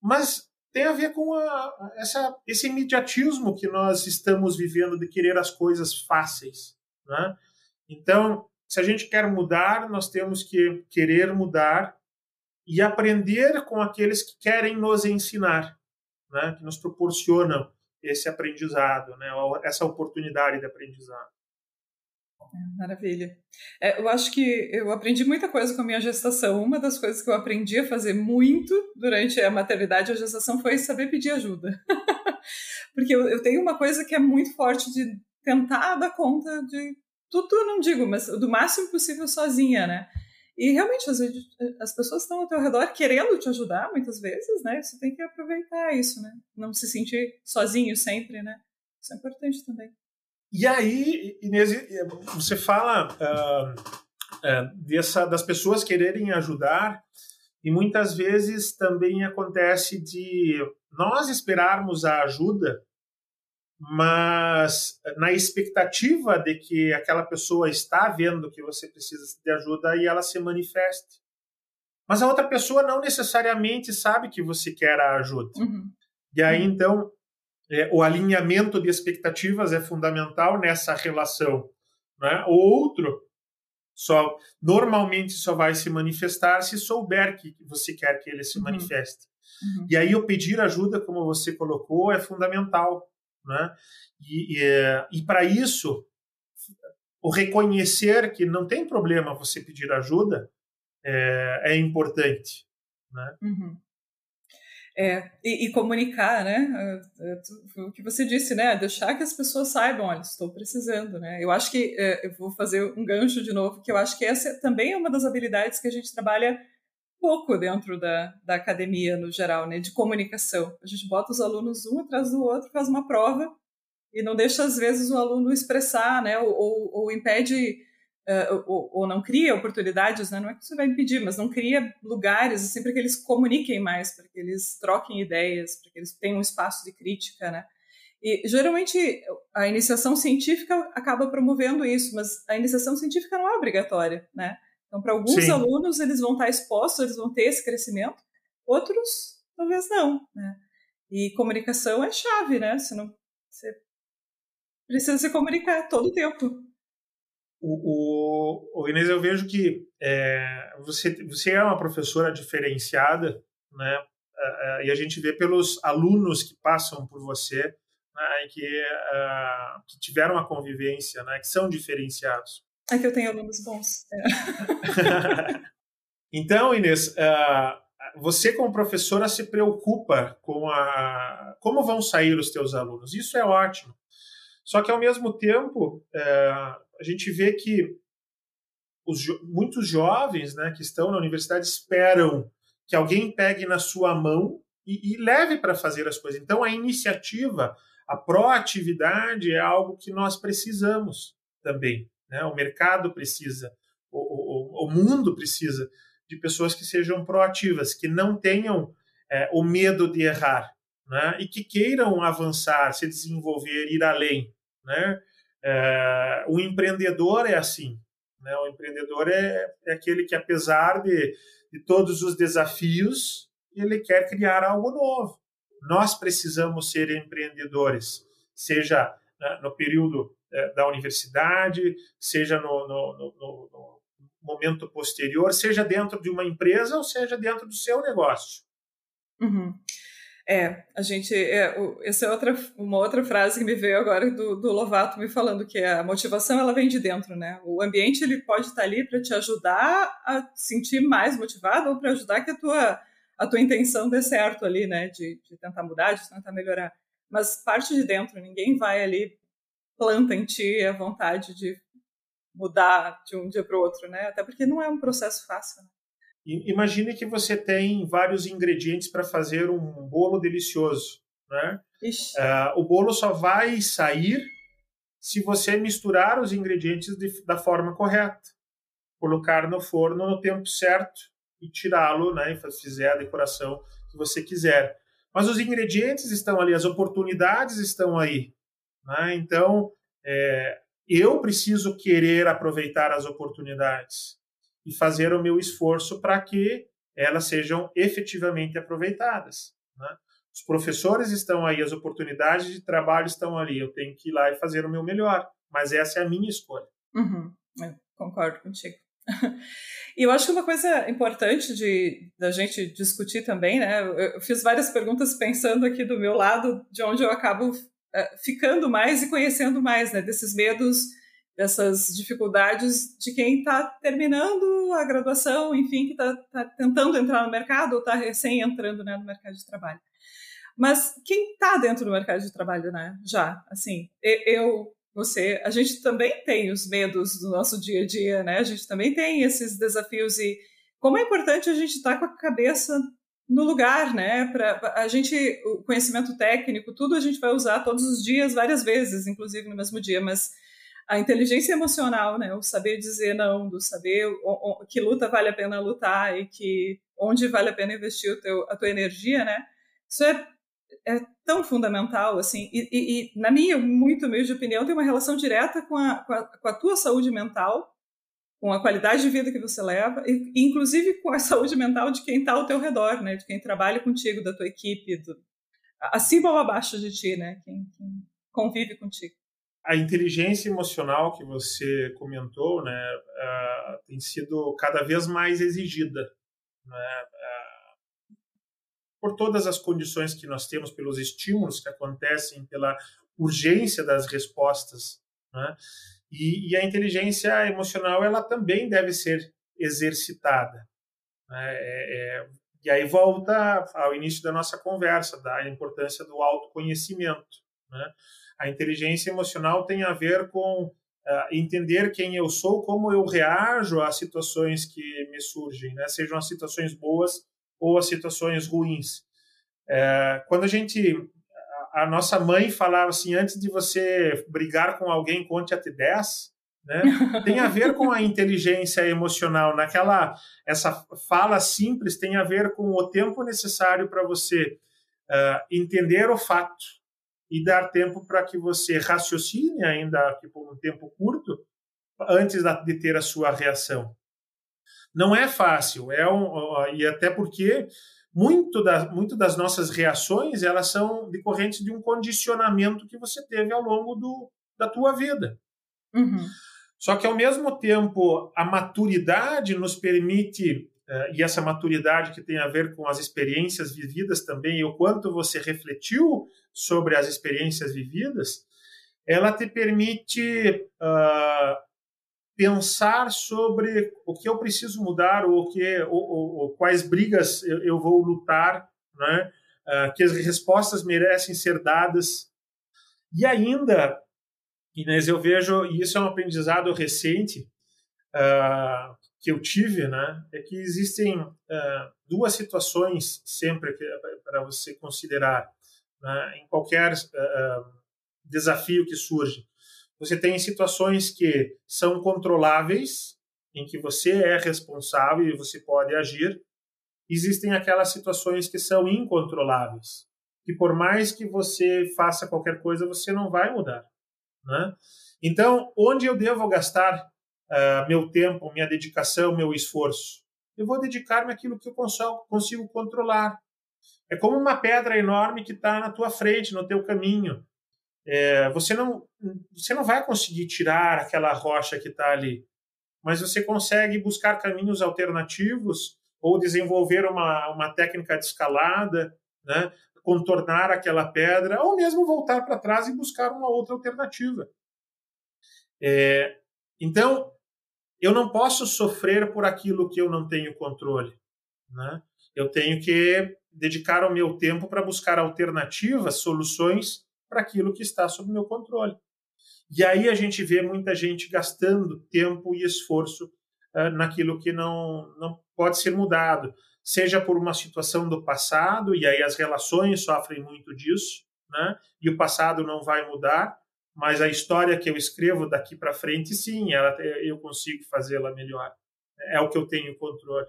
Speaker 2: Mas tem a ver com a, essa, esse imediatismo que nós estamos vivendo de querer as coisas fáceis, né? Então, se a gente quer mudar, nós temos que querer mudar e aprender com aqueles que querem nos ensinar, né? que nos proporcionam esse aprendizado, né? essa oportunidade de aprendizado.
Speaker 3: Maravilha. É, eu acho que eu aprendi muita coisa com a minha gestação. Uma das coisas que eu aprendi a fazer muito durante a maternidade e a gestação foi saber pedir ajuda. Porque eu, eu tenho uma coisa que é muito forte de tentar dar conta de tudo eu não digo, mas do máximo possível sozinha, né? E realmente, as pessoas estão ao teu redor querendo te ajudar, muitas vezes, né? Você tem que aproveitar isso, né? Não se sentir sozinho sempre, né? Isso é importante também.
Speaker 2: E aí, Inês, você fala uh, uh, dessa, das pessoas quererem ajudar, e muitas vezes também acontece de nós esperarmos a ajuda mas na expectativa de que aquela pessoa está vendo que você precisa de ajuda e ela se manifeste. Mas a outra pessoa não necessariamente sabe que você quer a ajuda. Uhum. E aí, uhum. então, é, o alinhamento de expectativas é fundamental nessa relação. Né? O outro só normalmente só vai se manifestar se souber que você quer que ele se uhum. manifeste. Uhum. E aí o pedir ajuda, como você colocou, é fundamental né? E, e, é, e para isso, o reconhecer que não tem problema você pedir ajuda é, é importante. Né?
Speaker 3: Uhum. É, e, e, comunicar, né? O que você disse, né? Deixar que as pessoas saibam, olha, estou precisando, né? Eu acho que é, eu vou fazer um gancho de novo, que eu acho que essa também é uma das habilidades que a gente trabalha pouco dentro da, da academia no geral, né? De comunicação. A gente bota os alunos um atrás do outro, faz uma prova e não deixa às vezes o aluno expressar, né? Ou, ou, ou impede uh, ou, ou, não cria oportunidades, né? não é que você vai impedir, mas não cria lugares assim, para que eles comuniquem mais, para que eles troquem ideias, para que eles tenham um espaço de crítica, né? E geralmente a iniciação científica acaba promovendo isso, mas a iniciação científica não é obrigatória, né? Então, para alguns Sim. alunos, eles vão estar expostos, eles vão ter esse crescimento, outros talvez não, né? E comunicação é chave, né? Você, não, você precisa se comunicar todo o tempo
Speaker 2: o, o, o Inês, eu vejo que é, você, você é uma professora diferenciada, né? É, é, e a gente vê pelos alunos que passam por você, né, que, uh, que tiveram uma convivência, né, que são diferenciados.
Speaker 3: É que eu tenho alunos bons. É.
Speaker 2: então, Inês, uh, você como professora se preocupa com a como vão sair os teus alunos. Isso é ótimo. Só que ao mesmo tempo, uh, a gente vê que os, muitos jovens né, que estão na universidade esperam que alguém pegue na sua mão e, e leve para fazer as coisas. Então, a iniciativa, a proatividade é algo que nós precisamos também. Né? O mercado precisa, o, o, o mundo precisa de pessoas que sejam proativas, que não tenham é, o medo de errar né? e que queiram avançar, se desenvolver, ir além. Né? É, o empreendedor é assim. Né? O empreendedor é, é aquele que, apesar de, de todos os desafios, ele quer criar algo novo. Nós precisamos ser empreendedores, seja né, no período da universidade, seja no, no, no, no, momento posterior, seja dentro de uma empresa ou seja dentro do seu negócio.
Speaker 3: Uhum. É, a gente. É, essa é outra, uma outra frase que me veio agora do, do Lovato me falando que a motivação ela vem de dentro, né? O ambiente ele pode estar ali para te ajudar a sentir mais motivado ou para ajudar que a tua, a tua intenção dê certo ali, né? De, de tentar mudar, de tentar melhorar. Mas parte de dentro, ninguém vai ali, planta em ti a vontade de mudar de um dia para o outro, né? Até porque não é um processo fácil. Né?
Speaker 2: Imagine que você tem vários ingredientes para fazer um bolo delicioso. Né? Uh, o bolo só vai sair se você misturar os ingredientes de, da forma correta, colocar no forno no tempo certo e tirá-lo, né, e fizer a decoração que você quiser. Mas os ingredientes estão ali, as oportunidades estão aí. Né? Então, é, eu preciso querer aproveitar as oportunidades e fazer o meu esforço para que elas sejam efetivamente aproveitadas. Né? Os professores estão aí, as oportunidades de trabalho estão ali, eu tenho que ir lá e fazer o meu melhor, mas essa é a minha escolha.
Speaker 3: Uhum. concordo contigo. E eu acho que uma coisa importante de da gente discutir também, né? Eu fiz várias perguntas pensando aqui do meu lado, de onde eu acabo uh, ficando mais e conhecendo mais, né? Desses medos dessas dificuldades de quem está terminando a graduação, enfim, que está tá tentando entrar no mercado ou está recém entrando né, no mercado de trabalho. Mas quem está dentro do mercado de trabalho, né, já, assim, eu, você, a gente também tem os medos do nosso dia a dia, né? A gente também tem esses desafios e como é importante a gente estar tá com a cabeça no lugar, né? Para a gente, o conhecimento técnico, tudo a gente vai usar todos os dias, várias vezes, inclusive no mesmo dia, mas a inteligência emocional, né? O saber dizer não, do saber o, o, que luta vale a pena lutar e que onde vale a pena investir teu, a tua energia, né? Isso é, é tão fundamental, assim, e, e, e, na minha muito humilde opinião, tem uma relação direta com a, com a, com a tua saúde mental, com a qualidade de vida que você leva, e, inclusive com a saúde mental de quem está ao teu redor, né? De quem trabalha contigo, da tua equipe, do, acima ou abaixo de ti, né? Quem, quem convive contigo
Speaker 2: a inteligência emocional que você comentou, né, uh, tem sido cada vez mais exigida, né, uh, por todas as condições que nós temos, pelos estímulos que acontecem, pela urgência das respostas, né, e, e, a inteligência emocional ela também deve ser exercitada. Né, é, é, E aí volta ao início da nossa conversa, da importância do autoconhecimento. Né? A inteligência emocional tem a ver com uh, entender quem eu sou, como eu reajo às situações que me surgem, né? sejam as situações boas ou as situações ruins. É, quando a gente a nossa mãe falava assim, antes de você brigar com alguém, conte até 10, né? Tem a ver com a inteligência emocional. Naquela essa fala simples tem a ver com o tempo necessário para você uh, entender o fato e dar tempo para que você raciocine ainda que por um tempo curto antes de ter a sua reação. Não é fácil, é um, e até porque muito, da, muito das nossas reações elas são decorrentes de um condicionamento que você teve ao longo do, da tua vida.
Speaker 3: Uhum.
Speaker 2: Só que, ao mesmo tempo, a maturidade nos permite, uh, e essa maturidade que tem a ver com as experiências vividas também, e o quanto você refletiu sobre as experiências vividas, ela te permite uh, pensar sobre o que eu preciso mudar, ou, o que, ou, ou, ou quais brigas eu, eu, vou lutar, né? Uh, que as respostas merecem ser dadas. E ainda Inês, eu vejo, e isso é um aprendizado recente uh, que eu tive, né, é que existem uh, duas situações sempre para você considerar né, em qualquer desafio que surge. Você tem situações que são controláveis, em que você é responsável e você pode agir. Existem aquelas situações que são incontroláveis, que por mais que você faça qualquer coisa, você não vai mudar. Né? Então, onde eu devo gastar uh, meu tempo, minha dedicação, meu esforço? Eu vou dedicar-me àquilo que eu consigo, consigo controlar. É como uma pedra enorme que está na tua frente, no teu caminho. É, você não você não vai conseguir tirar aquela rocha que está ali, mas você consegue buscar caminhos alternativos ou desenvolver uma, uma técnica de escalada, né? contornar aquela pedra, ou mesmo voltar para trás e buscar uma outra alternativa. É, então, eu não posso sofrer por aquilo que eu não tenho controle. Né? Eu tenho que dedicar o meu tempo para buscar alternativas, soluções para aquilo que está sob meu controle. E aí a gente vê muita gente gastando tempo e esforço uh, naquilo que não, não pode ser mudado seja por uma situação do passado, e aí as relações sofrem muito disso, né? e o passado não vai mudar, mas a história que eu escrevo daqui para frente, sim, ela, eu consigo fazê-la melhor. É o que eu tenho controle.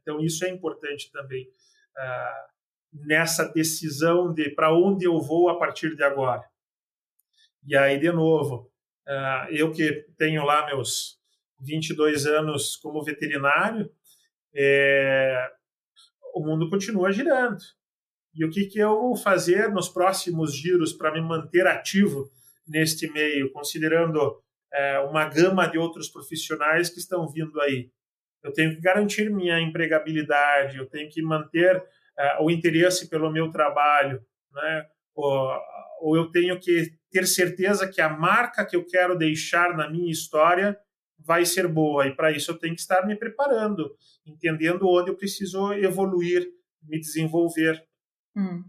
Speaker 2: Então, isso é importante também uh, nessa decisão de para onde eu vou a partir de agora. E aí, de novo, uh, eu que tenho lá meus 22 anos como veterinário, é, o mundo continua girando. E o que, que eu vou fazer nos próximos giros para me manter ativo neste meio, considerando é, uma gama de outros profissionais que estão vindo aí? Eu tenho que garantir minha empregabilidade, eu tenho que manter é, o interesse pelo meu trabalho, né? ou, ou eu tenho que ter certeza que a marca que eu quero deixar na minha história vai ser boa. E para isso eu tenho que estar me preparando, entendendo onde eu preciso evoluir, me desenvolver.
Speaker 3: Hum.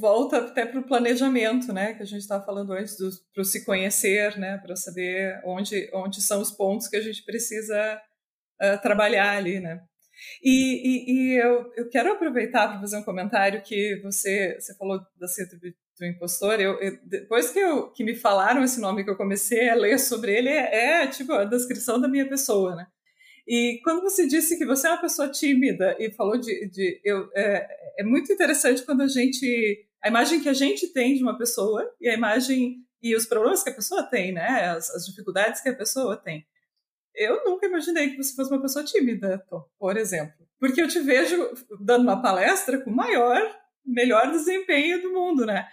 Speaker 3: Volta até para o planejamento, né, que a gente estava falando antes, para se conhecer, né, para saber onde, onde são os pontos que a gente precisa uh, trabalhar ali, né. E, e, e, eu, eu quero aproveitar para fazer um comentário que você, você falou da síndrome do impostor. Eu, eu, depois que, eu, que me falaram esse nome que eu comecei a ler sobre ele, é, é tipo a descrição da minha pessoa, né? E quando você disse que você é uma pessoa tímida e falou de. de eu, é, é, muito interessante quando a gente. A imagem que a gente tem de uma pessoa e a imagem e os problemas que a pessoa tem, né? As, as dificuldades que a pessoa tem. Eu nunca imaginei que você fosse uma pessoa tímida, por exemplo. Porque eu te vejo dando uma palestra com o maior, melhor desempenho do mundo, né?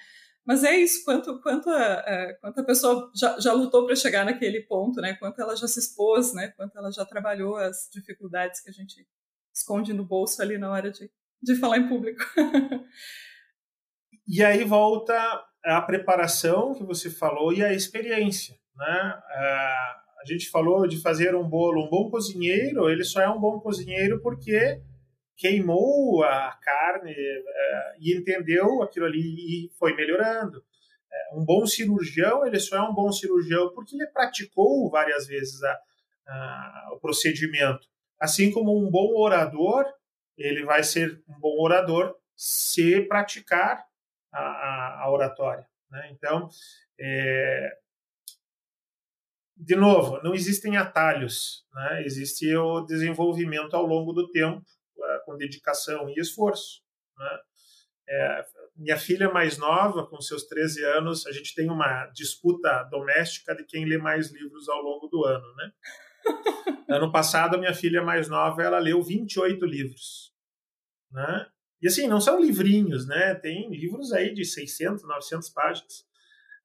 Speaker 3: Mas é isso, quanto, quanto, a, quanto a pessoa já, já lutou para chegar naquele ponto, né? Quanto ela já se expôs, né? Quanto ela já trabalhou as dificuldades que a gente esconde no bolso ali na hora de, de falar em público.
Speaker 2: e aí volta a preparação que você falou e a experiência, né? A gente falou de fazer um bolo, um bom cozinheiro, ele só é um bom cozinheiro porque queimou a carne uh, e entendeu aquilo ali e foi melhorando. Uh, um bom cirurgião, ele só é um bom cirurgião porque ele praticou várias vezes a, o procedimento. Assim como um bom orador, ele vai ser um bom orador se praticar a, a, a oratória. Né? Então, é, de novo, não existem atalhos, né? existe o desenvolvimento ao longo do tempo, é, com dedicação e esforço. Né? É, minha filha mais nova, com seus 13 anos, a gente tem uma disputa doméstica de quem lê mais livros ao longo do ano. Né? ano passado, a minha filha mais nova ela leu 28 livros. Né? E assim, não são livrinhos, né? tem livros aí de 600, 900 páginas.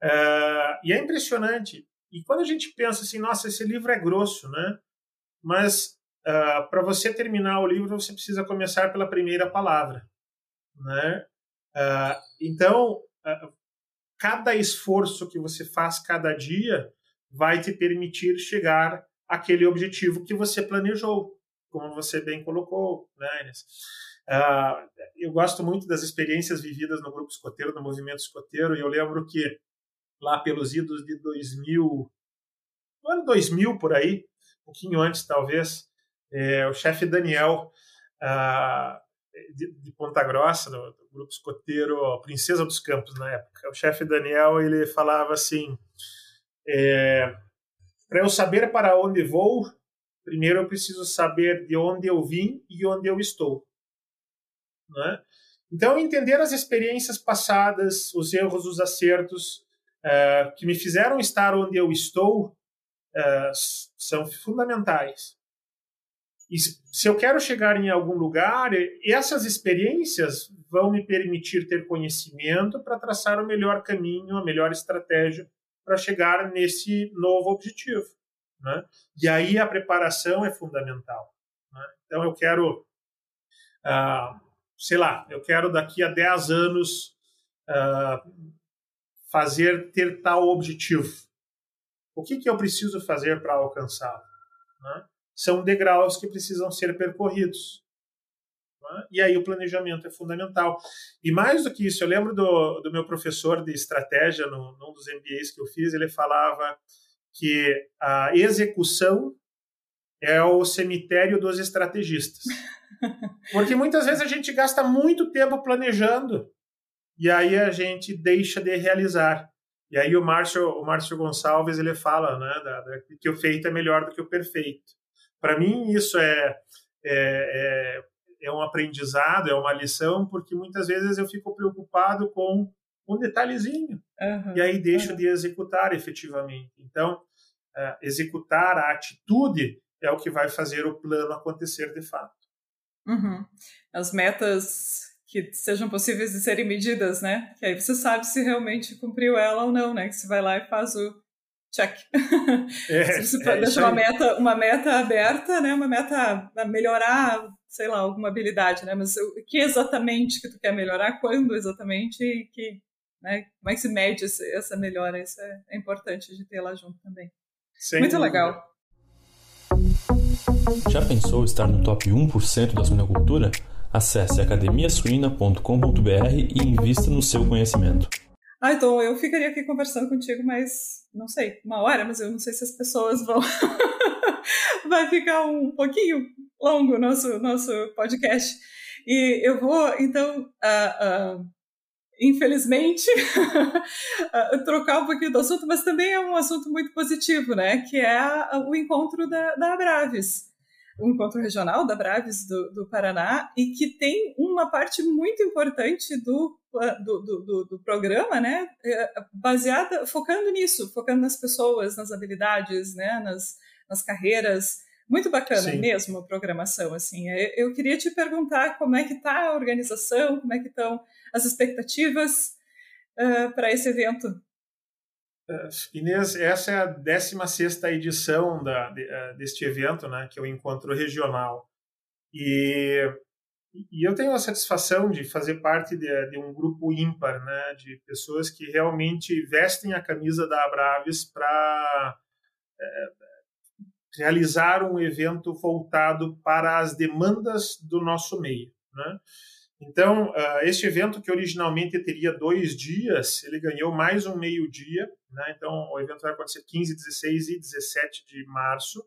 Speaker 2: Uh, e é impressionante e quando a gente pensa assim, nossa, esse livro é grosso, né? Mas uh, ah, para você terminar o livro, você precisa começar pela primeira palavra, né? Uh, então, uh, cada esforço que você faz cada dia vai te permitir chegar àquele objetivo que você planejou, como você bem colocou, né, Inês? eu gosto muito das experiências vividas no grupo escoteiro, no movimento escoteiro, e eu lembro que lá pelos idos de 2000, no ano 2000 por aí, um pouquinho antes talvez, é, o chefe Daniel ah, de, de, Ponta Grossa, do, do, grupo escoteiro Princesa dos Campos na época, o chefe Daniel ele falava assim, é, para eu saber para onde vou, primeiro eu preciso saber de onde eu vim e onde eu estou. Né? Então, entender as experiências passadas, os erros, os acertos, uh, que me fizeram estar onde eu estou uh, são fundamentais. E se eu quero chegar em algum lugar, essas experiências vão me permitir ter conhecimento para traçar o melhor caminho, a melhor estratégia para chegar nesse novo objetivo. Né? E aí a preparação é fundamental. Né? Então eu quero, uh, sei lá, eu quero daqui a 10 anos uh, fazer ter tal objetivo? O que, que eu preciso fazer para alcançá-lo? Né? São degraus que precisam ser percorridos. Né? E aí o planejamento é fundamental. E mais do que isso, eu lembro do, do meu professor de estratégia no, num dos MBAs que eu fiz, ele falava que a execução é o cemitério dos estrategistas. Porque muitas vezes a gente gasta muito tempo planejando e aí a gente deixa de realizar. E aí o Márcio, o Márcio Gonçalves ele fala, né, da, da, que o feito é melhor do que o perfeito. Para mim isso é, é, é, é um aprendizado, é uma lição, porque muitas vezes eu fico preocupado com um detalhezinho uhum, e aí deixo uhum. de executar efetivamente. Então, uh, executar a atitude é o que vai fazer o plano acontecer de fato.
Speaker 3: Uhum. As metas que sejam possíveis de serem medidas, né? Que aí você sabe se realmente cumpriu ela ou não, né? Que você vai lá e faz o check. É, você é, deixa uma meta, uma meta aberta, né? Uma meta a melhorar, sei lá, alguma habilidade, né? Mas o que exatamente que tu quer melhorar, quando exatamente e que, né? Como é que se mede essa melhora? Isso é, é importante de ter lá junto também. Sem Muito dúvida. legal.
Speaker 1: Já pensou estar no top 1% da suinocultura? Acesse academiasuina.com.br e invista no seu conhecimento.
Speaker 3: Ah, então eu ficaria aqui conversando contigo, mas não sei, uma hora, mas eu não sei se as pessoas vão. Vai ficar um pouquinho longo o nosso, nosso podcast. E eu vou, então, uh, uh, infelizmente, uh, trocar um pouquinho do assunto, mas também é um assunto muito positivo, né? Que é o encontro da, da o encontro regional da Braves do, do, Paraná e que tem uma parte muito importante do, do, do, do, programa, né, é, baseada, focando nisso, focando nas pessoas, nas habilidades, né, nas, nas carreiras. Muito bacana Sim. mesmo a programação, assim. É, eu queria te perguntar como é que está a organização, como é que estão as expectativas uh, para esse evento
Speaker 2: Inês, essa é a 16 edição da, de, uh, deste evento, né, que é o Encontro Regional. E, e eu tenho a satisfação de fazer parte de, de, um grupo ímpar, né, de pessoas que realmente vestem a camisa da Abraves para é, realizar um evento voltado para as demandas do nosso meio. Né? Então, uh, este evento que originalmente teria dois dias, ele ganhou mais um meio-dia. Né? Então, o evento vai acontecer 15, 16 e 17 de março.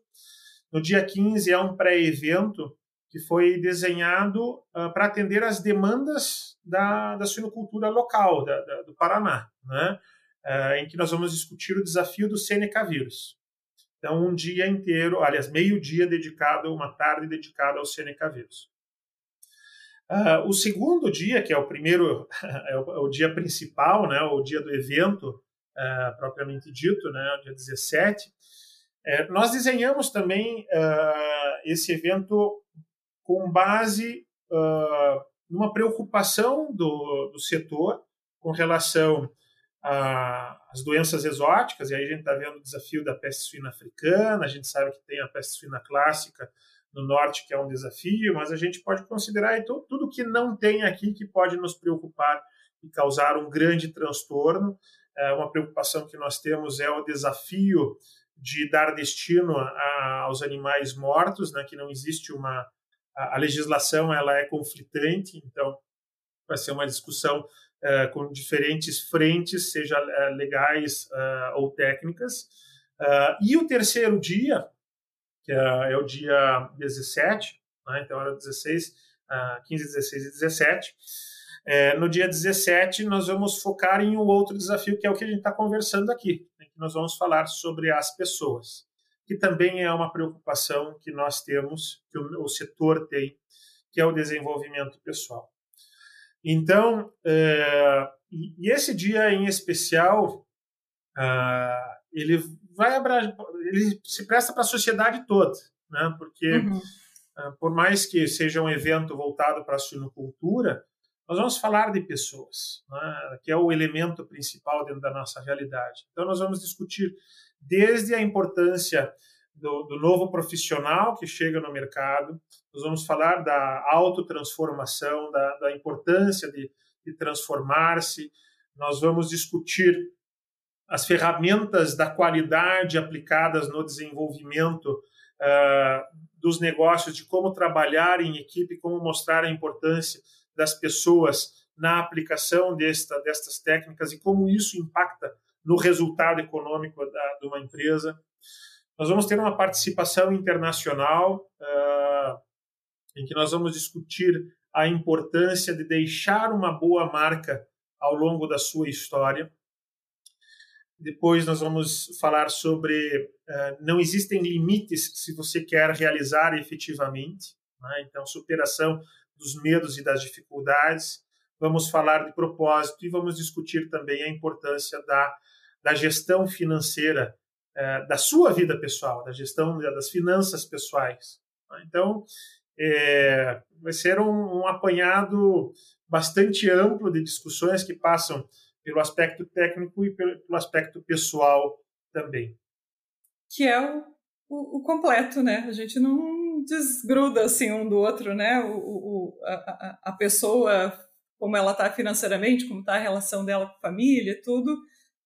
Speaker 2: No dia 15 é um pré-evento que foi desenhado uh, para atender às demandas da, da suinocultura local da, da, do Paraná, né? Uh, em que nós vamos discutir o desafio do Seneca vírus. Então, um dia inteiro, aliás, meio-dia dedicado, uma tarde dedicada ao Seneca vírus. Uh, o segundo dia, que é o primeiro, é o, é o, dia principal, né, o dia do evento uh, propriamente dito, né, o dia 17, é, nós desenhamos também uh, esse evento com base numa preocupação do, do setor com relação às doenças exóticas, e aí a gente está vendo o desafio da peste suína africana, a gente sabe que tem a peste suína clássica, no norte, que é um desafio, mas a gente pode considerar então, tudo que não tem aqui que pode nos preocupar e causar um grande transtorno. É, uma preocupação que nós temos é o desafio de dar destino a, aos animais mortos, né, que não existe uma a, a, legislação ela é conflitante, então vai ser uma discussão é, com diferentes frentes, seja é, legais é, ou técnicas. É, e o terceiro dia que é, é o dia 17, né? então era 16, uh, 15, 16 e 17. É, no dia 17, nós vamos focar em um outro desafio, que é o que a gente está conversando aqui. Né? Nós vamos falar sobre as pessoas, que também é uma preocupação que nós temos, que o, o setor tem, que é o desenvolvimento pessoal. Então, é, e, esse dia em especial, uh, ele vai ele se presta para a sociedade toda, né? Porque uhum. uh, por mais que seja um evento voltado para a suinocultura, nós vamos falar de pessoas, né? que é o elemento principal dentro da nossa realidade. Então nós vamos discutir desde a importância do, do novo profissional que chega no mercado, nós vamos falar da autotransformação, da, da importância de, de transformar-se, nós vamos discutir as ferramentas da qualidade aplicadas no desenvolvimento uh, dos negócios, de como trabalhar em equipe, como mostrar a importância das pessoas na aplicação desta, destas técnicas e como isso impacta no resultado econômico da, de uma empresa. Nós vamos ter uma participação internacional uh, em que nós vamos discutir a importância de deixar uma boa marca ao longo da sua história. Depois nós vamos falar sobre uh, não existem limites se você quer realizar efetivamente. Né? Então, superação dos medos e das dificuldades. Vamos falar de propósito e vamos discutir também a importância da, da gestão financeira uh, da sua vida pessoal, da gestão das finanças pessoais. Né? Então, é, vai ser um, um apanhado bastante amplo de discussões que passam pelo aspecto técnico e pelo, pelo aspecto pessoal também.
Speaker 3: Que é o, o, o, completo, né? A gente não desgruda assim um do outro, né? O, o a, a pessoa, como ela está financeiramente, como está a relação dela com a família, tudo,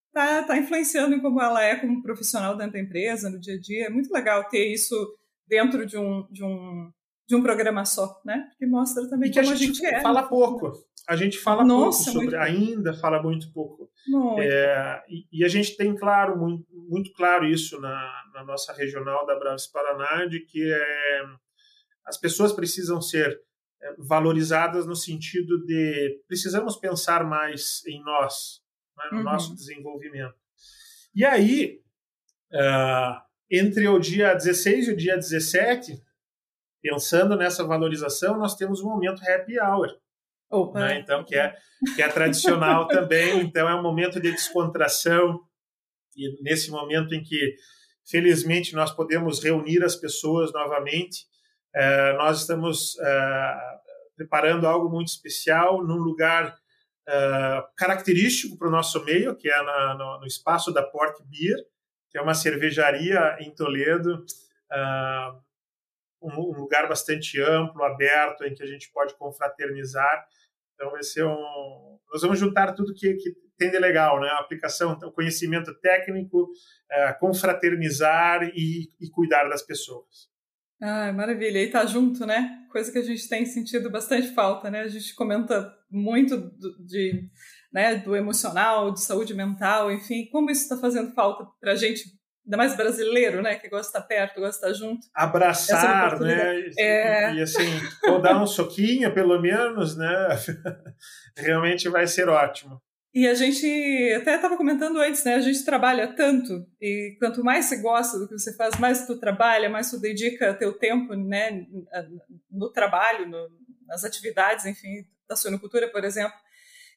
Speaker 3: está tá influenciando em como ela é como profissional dentro da empresa, no dia a dia. É muito legal ter isso dentro de um, de um, de um programa só, né? Porque mostra também
Speaker 2: e que como a gente, a gente é. Fala pouco a gente fala Nossa, pouco sobre, ainda fala muito pouco. É, e, e, a gente tem claro, muito, muito claro isso na, na nossa regional da Braves Paraná, de que é, as pessoas precisam ser é, valorizadas no sentido de precisamos pensar mais em nós, né, no uhum. nosso desenvolvimento. E aí, uh, entre o dia 16 e o dia 17, pensando nessa valorização, nós temos um momento happy hour. Né? Então, que é, que é tradicional também. Então, é um momento de descontração. E nesse momento em que, felizmente, nós podemos reunir as pessoas novamente, é, nós estamos é, preparando algo muito especial num lugar é, característico para o nosso meio, que é na, no, no, espaço da Pork Beer, que é uma cervejaria em Toledo. Um, um, lugar bastante amplo, aberto, em que a gente pode confraternizar então vai ser um. Nós vamos juntar tudo que, que tem de legal, né? A aplicação, o conhecimento técnico, é, confraternizar e, e cuidar das pessoas.
Speaker 3: Ah, maravilha. E tá junto, né? Coisa que a gente tem sentido bastante falta, né? A gente comenta muito do, de, né, do emocional, de saúde mental, enfim, como isso está fazendo falta para a gente, ainda mais brasileiro, né? Que gosta de estar perto, gosta de estar junto.
Speaker 2: Abraçar, né? É... E, e assim, ou dar um soquinho, pelo menos, né? Realmente vai ser ótimo.
Speaker 3: E a gente até estava comentando antes, né? A gente trabalha tanto e quanto mais você gosta do que você faz, mais tu trabalha, mais tu dedica teu tempo, né? No trabalho, no, nas atividades, enfim, da suinocultura, por exemplo,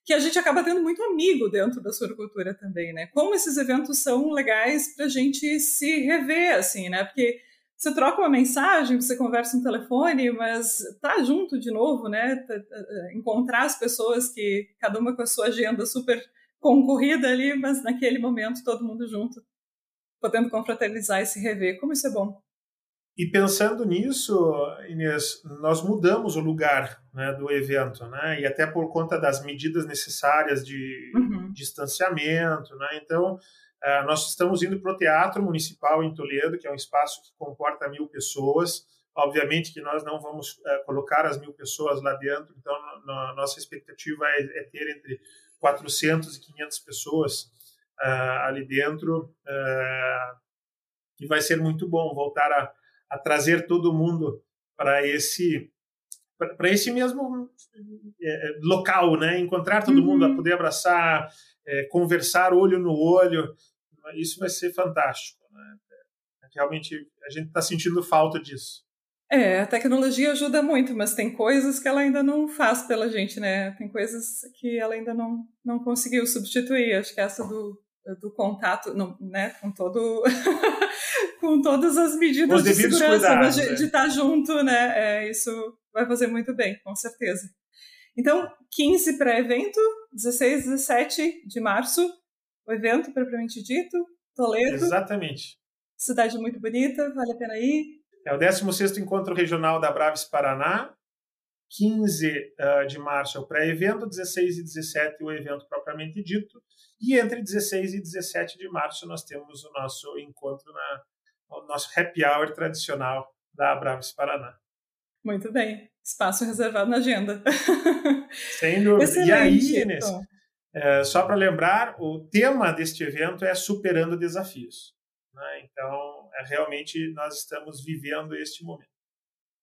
Speaker 3: que a gente acaba tendo muito amigo dentro da suinocultura também, né? Como esses eventos são legais para a gente se rever, assim, né? Porque você troca uma mensagem, você conversa no telefone, mas tá junto de novo, né? Tá, tá, encontrar as pessoas que cada uma com a sua agenda super concorrida ali, mas naquele momento todo mundo junto, podendo confraternizar e se rever. Como isso é bom.
Speaker 2: E pensando nisso, Inês, nós mudamos o lugar né, do evento, né? E até por conta das medidas necessárias de uhum. distanciamento, né? Então, Uh, nós estamos indo para o Teatro Municipal em Toledo, que é um espaço que comporta mil pessoas. Obviamente que nós não vamos uh, colocar as mil pessoas lá dentro, então nossa expectativa é, é, ter entre 400 e 500 pessoas uh, ali dentro, e vai ser muito bom voltar a, a trazer todo mundo para esse para esse mesmo local, né? Encontrar todo uhum. mundo, a poder abraçar, é, conversar olho no olho, isso vai ser fantástico. Né? Realmente a gente está sentindo falta disso.
Speaker 3: É, a tecnologia ajuda muito, mas tem coisas que ela ainda não faz pela gente, né? Tem coisas que ela ainda não, não conseguiu substituir. Acho que essa do, do contato, não, né, com todo com todas as medidas de segurança, mas de, né? de estar tá junto, né? É, isso vai fazer muito bem, com certeza. Então, 15 para evento, 16, 17 de março, o evento propriamente dito, Toledo.
Speaker 2: Exatamente.
Speaker 3: Cidade muito bonita, vale a pena ir.
Speaker 2: É o 16º Encontro Regional da Braves Paraná. 15 uh, ah, de março é o pré-evento, 16 e 17 o evento propriamente dito. E entre 16 e 17 de março nós temos o nosso encontro, na, o nosso happy hour tradicional da Braves Paraná.
Speaker 3: Muito bem. Espaço reservado na agenda.
Speaker 2: Sem dúvida. Excelente, e aí, Inês, então. É, só para lembrar, o tema deste evento é Superando Desafios. Né? Então, é, realmente, nós estamos vivendo este momento.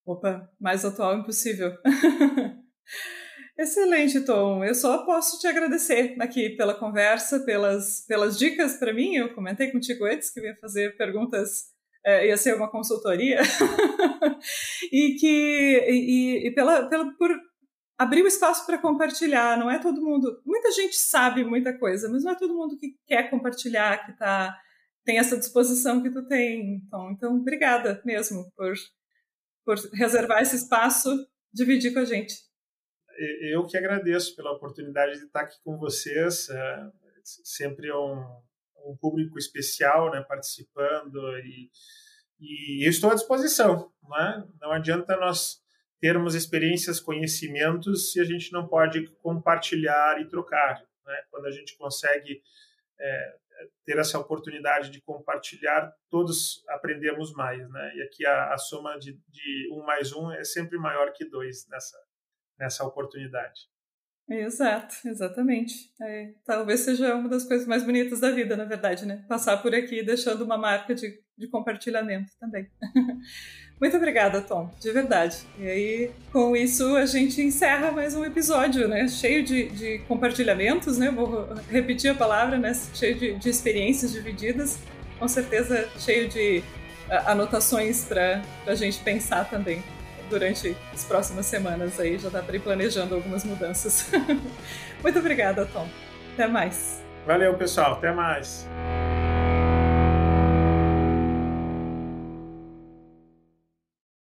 Speaker 3: Opa, mais atual impossível. Excelente, Tom. Eu só posso te agradecer aqui pela conversa, pelas, pelas dicas para mim. Eu comentei contigo antes que eu ia fazer perguntas, é, ia ser uma consultoria, e que e, e pela, pela, por abrir o espaço para compartilhar. Não é todo mundo. Muita gente sabe muita coisa, mas não é todo mundo que quer compartilhar, que tá, tem essa disposição que tu tem. Então, então obrigada mesmo por, por reservar esse espaço, dividir com a gente.
Speaker 2: Eu que agradeço pela oportunidade de estar aqui com vocês. É sempre um, um público especial né, participando e, e estou à disposição. Não, é? não adianta nós termos experiências, conhecimentos, se a gente não pode compartilhar e trocar. Né? Quando a gente consegue é, ter essa oportunidade de compartilhar, todos aprendemos mais. Né? E aqui a, a soma de, de um mais um é sempre maior que dois nessa, nessa oportunidade.
Speaker 3: Exato, exatamente. É, talvez seja uma das coisas mais bonitas da vida, na verdade, né? Passar por aqui deixando uma marca de, de compartilhamento também. Muito obrigada, Tom, de verdade. E aí, com isso, a gente encerra mais um episódio, né? Cheio de, de compartilhamentos, né? Vou repetir a palavra, né? Cheio de, de experiências divididas. Com certeza, cheio de anotações para a gente pensar também durante as próximas semanas aí. Já ir planejando algumas mudanças. Muito obrigada, Tom. Até mais.
Speaker 2: Valeu, pessoal. Até mais.